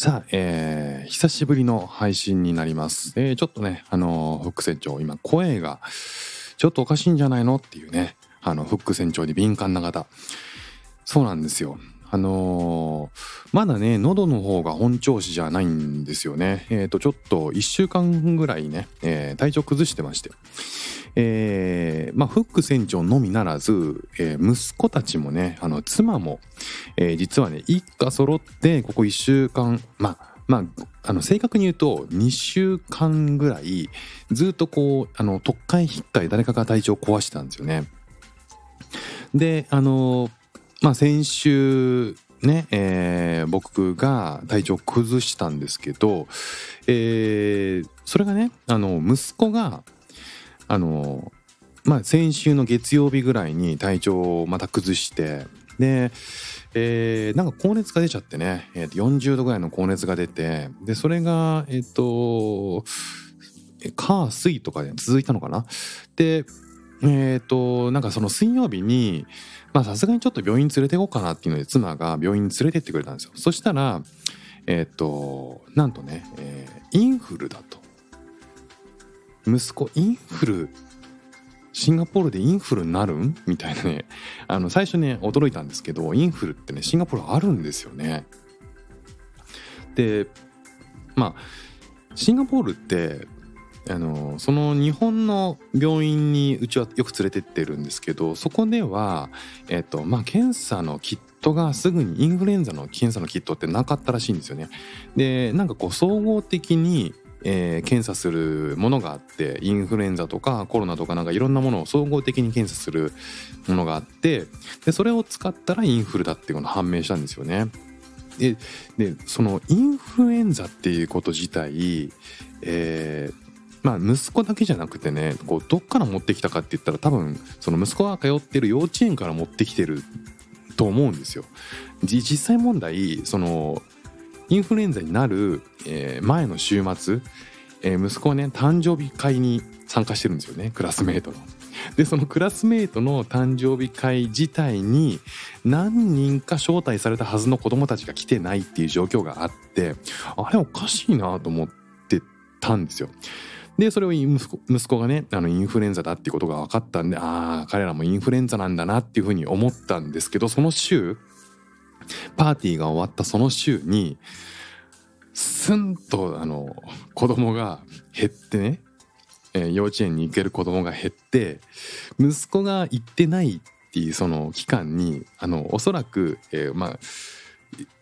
さあ、えー、久しぶりの配信になります。えー、ちょっとね、あのー、フック船長、今声がちょっとおかしいんじゃないの？っていうね、あの、フック船長に敏感な方。そうなんですよ。あのーまだね、喉の方が本調子じゃないんですよね。えっ、と、ちょっと1週間ぐらいね、えー体調崩してまして。えまあ、フック船長のみならず、え息子たちもね、あの、妻も、え実はね、一家揃って、ここ1週間、まあ、まあ、あの正確に言うと2週間ぐらいずっとこうあの特会引っかい誰かが体調を壊してたんですよね。であのまあ先週ね、えー僕が体調を崩したんですけど、えーそれがねあの息子があのまあ先週の月曜日ぐらいに体調をまた崩してで、えーなんか高熱が出ちゃってね、えー40度ぐらいの高熱が出てでそれがえっ、と火水とかで続いたのかな？でえっ、となんかその水曜日にまあさすがにちょっと病院連れて行こうかなっていうので妻が病院に連れてってくれたんですよ。そしたらえっ、となんとね、えーインフルだと。息子インフルシンガポールでインフルになるん？みたいなねあの最初ね驚いたんですけどインフルってねシンガポールあるんですよね。でまあシンガポールってあのその日本の病院にうちはよく連れてってるんですけどそこでは、えっとまあ、検査のキットがすぐにインフルエンザの検査のキットってなかったらしいんですよね。でなんかこう総合的にえー検査するものがあってインフルエンザとかコロナとかなんかいろんなものを総合的に検査するものがあってでそれを使ったらインフルだっていうのが判明したんですよね。ででそのインフルエンザっていうこと自体、えーまあ息子だけじゃなくてねこうどっから持ってきたかって言ったら多分その息子が通ってる幼稚園から持ってきてると思うんですよ。実際問題そのインフルエンザになる、えー前の週末、えー息子はね誕生日会に参加してるんですよねクラスメートの。でそのクラスメートの誕生日会自体に何人か招待されたはずの子供たちが来てないっていう状況があってあれおかしいなと思ってたんですよ。でそれを息子息子がねあのインフルエンザだっていうことが分かったんでああ彼らもインフルエンザなんだなっていうふうに思ったんですけどその週パーティーが終わったその週にスンとあの子供が減ってね、えー幼稚園に行ける子供が減って息子が行ってないっていうその期間にあのおそらく、えーまあ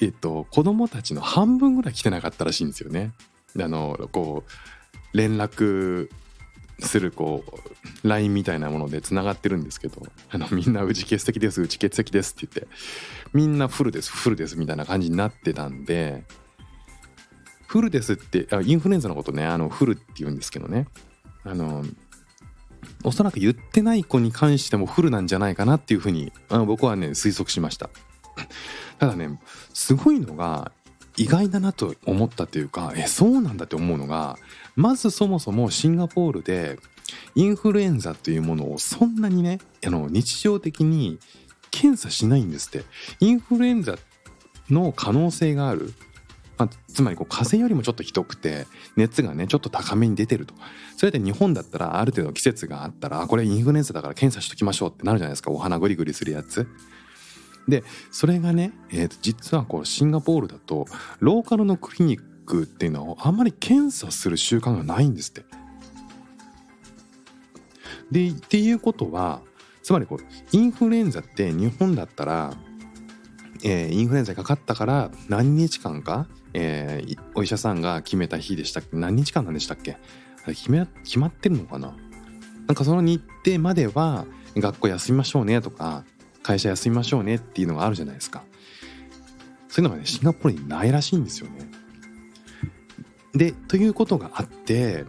えっと子供たちの半分ぐらい来てなかったらしいんですよね。あのこう連絡するこう LINE みたいなものでつながってるんですけどあのみんなうち欠席ですうち欠席ですって言ってみんなフルですフルですみたいな感じになってたんでフルですってあインフルエンザのことねあのフルって言うんですけどねあのおそらく言ってない子に関してもフルなんじゃないかなっていうふうにあの僕はね推測しました。ただねすごいのが意外だなと思ったというかえそうなんだって思うのがまずそもそもシンガポールでインフルエンザというものをそんなにねあの日常的に検査しないんですって。インフルエンザの可能性がある、まあ、つまりこう風邪よりもちょっとひどくて熱がねちょっと高めに出てると。それで日本だったらある程度季節があったらこれインフルエンザだから検査しときましょうってなるじゃないですか。お鼻グリグリするやつ。でそれがね、えーと実はこうシンガポールだとローカルのクリニックっていうのをあんまり検査する習慣がないんですって。でっていうことはつまりこうインフルエンザって日本だったら、えーインフルエンザにかかったから何日間か、えーお医者さんが決めた日でしたっけ何日間なんでしたっけあれ決め決まってるのかな？なんかその日程までは学校休みましょうねとか会社休みましょうねっていうのがあるじゃないですか。そういうのがねシンガポールにないらしいんですよね。でということがあって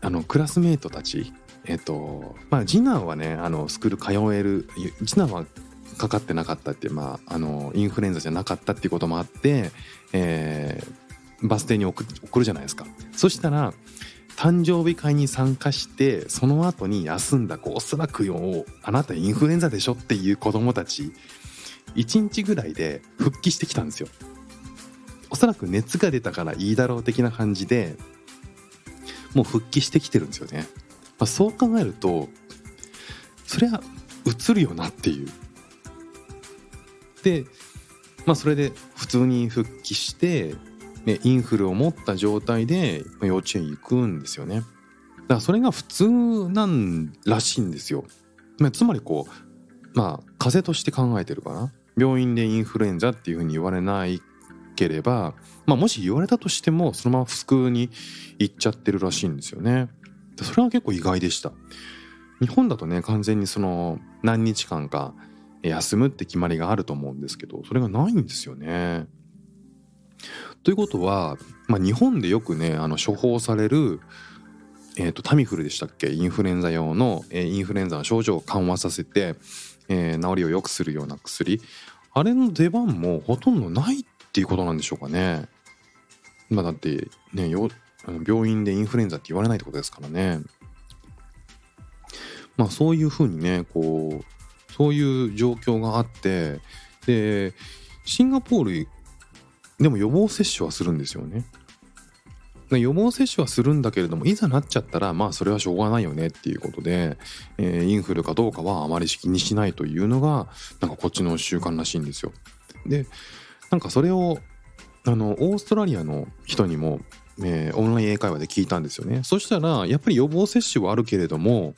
あのクラスメートたちえっ、とまあ次男はねあのスクール通える次男はかかってなかったってまああのインフルエンザじゃなかったっていうこともあって、えー、バス停に送送るじゃないですか。そしたら誕生日会に参加してその後に休んだ子おそらくよあなたインフルエンザでしょっていう子供たち1日ぐらいで復帰してきたんですよ。おそらく熱が出たからいいだろう的な感じでもう復帰してきてるんですよね、まあ、そう考えるとそりゃ映るよなっていう。でまあそれで普通に復帰してね、インフルを持った状態で幼稚園行くんですよね。だからそれが普通なんらしいんですよ。つまりこうまあ風邪として考えてるかな。病院でインフルエンザっていうふうに言われないければ、まあ、もし言われたとしてもそのまま普通に行っちゃってるらしいんですよね。それは結構意外でした。日本だとね完全にその何日間か休むって決まりがあると思うんですけどそれがないんですよね。ということは、まあ、日本でよくねあの処方される、えーと、タミフルでしたっけ？インフルエンザ用の、えー、インフルエンザの症状を緩和させて、えー、治りを良くするような薬あれの出番もほとんどないっていうことなんでしょうかね。まあ、だってねよ病院でインフルエンザって言われないってことですからね。まあそういうふうにねこうそういう状況があってでシンガポールでも予防接種はするんですよね。予防接種はするんだけれどもいざなっちゃったらまあそれはしょうがないよねっていうことで、えー、インフルかどうかはあまり気にしないというのがなんかこっちの習慣らしいんですよ。でなんかそれをあのオーストラリアの人にも、えー、オンライン英会話で聞いたんですよね。そしたらやっぱり予防接種はあるけれども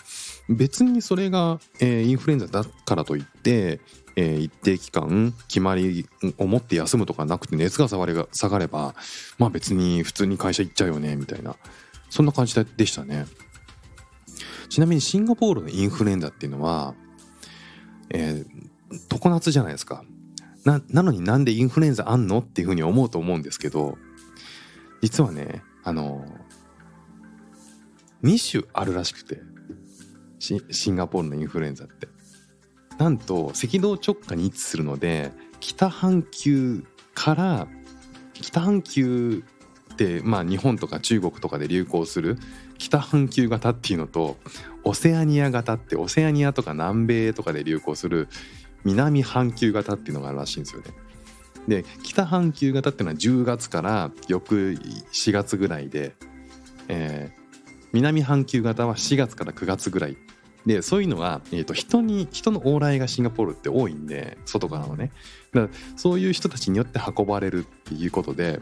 別にそれが、えー、インフルエンザだからといってえー、一定期間決まりを持って休むとかなくて熱が下がれ下がればまあ別に普通に会社行っちゃうよねみたいな。そんな感じでしたね。ちなみにシンガポールのインフルエンザっていうのは、えー、常夏じゃないですか。ななのになんでインフルエンザあんの？っていうふうに思うと思うんですけど実はねあの2種あるらしくてシンガポールのインフルエンザってなんと赤道直下に位置するので北半球から北半球ってまあ日本とか中国とかで流行する北半球型っていうのとオセアニア型ってオセアニアとか南米とかで流行する南半球型っていうのがあるらしいんですよね。で北半球型っていうのは10月から翌4月ぐらいで、えー、南半球型は4月から9月ぐらい。でそういうのは、えーと、人に人の往来がシンガポールって多いんで外からのね。だからそういう人たちによって運ばれるっていうことで。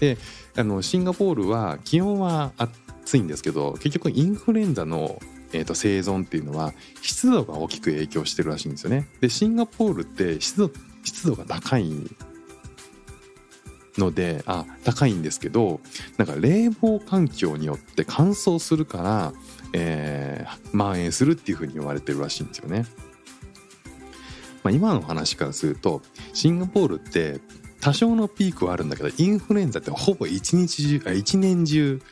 であのシンガポールは気温は暑いんですけど結局インフルエンザの、えーと、生存っていうのは湿度が大きく影響してるらしいんですよね。でシンガポールって湿度湿度が高いのであ高いんですけどなんか冷房環境によって乾燥するからえー、蔓延するっていうふうに言われてるらしいんですよね。まあ、今の話からするとシンガポールって多少のピークはあるんだけどインフルエンザってほぼ一日中あ一年中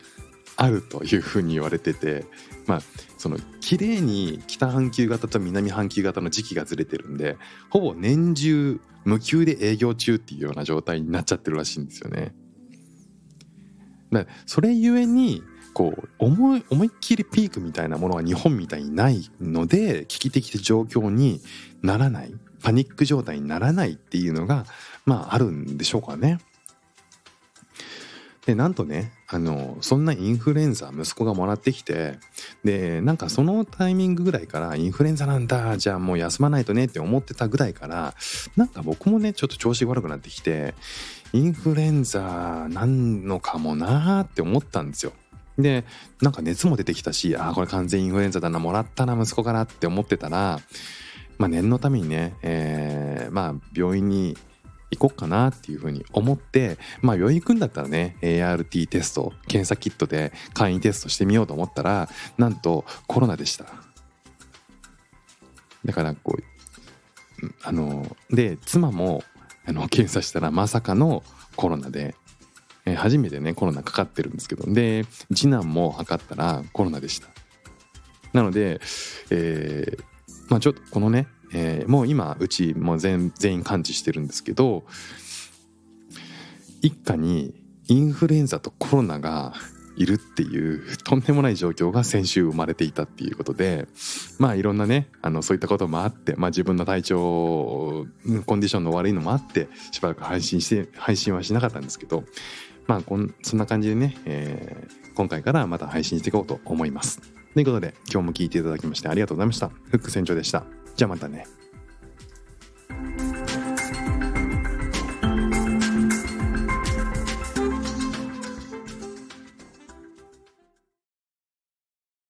あるというふうに言われててまあその綺麗に北半球型と南半球型の時期がずれてるんでほぼ年中無休で営業中っていうような状態になっちゃってるらしいんですよね。だそれゆえにこう思い思いっきりピークみたいなものは日本みたいにないので危機的状況にならないパニック状態にならないっていうのがまああるんでしょうかね。でなんとねあのそんなインフルエンザ息子がもらってきてでなんかそのタイミングぐらいからインフルエンザなんだじゃあもう休まないとねって思ってたぐらいからなんか僕もねちょっと調子悪くなってきてインフルエンザなんのかもなーって思ったんですよ。でなんか熱も出てきたしああこれ完全インフルエンザだなもらったな息子からって思ってたら、まあ、念のためにね、えー、まあ病院に行こっかなっていうふうに思ってまあ病院行くんだったらね ART テスト検査キットで簡易テストしてみようと思ったらなんとコロナでした。だからこうあので妻もあの検査したらまさかのコロナでえ初めてねコロナかかってるんですけどで次男も測ったらコロナでした。なので、えーまあちょっとこのね、えーもう今うちもう全員完治してるんですけど一家にインフルエンザとコロナがいるっていうとんでもない状況が先週生まれていたっていうことでまあいろんなねあのそういったこともあって、まあ、自分の体調コンディションの悪いのもあってしばらく配信して配信はしなかったんですけどまあこんそんな感じでね、えー今回からまた配信していこうと思います。ということで今日も聞いていただきましてありがとうございました。フック船長でした。じゃあまたね。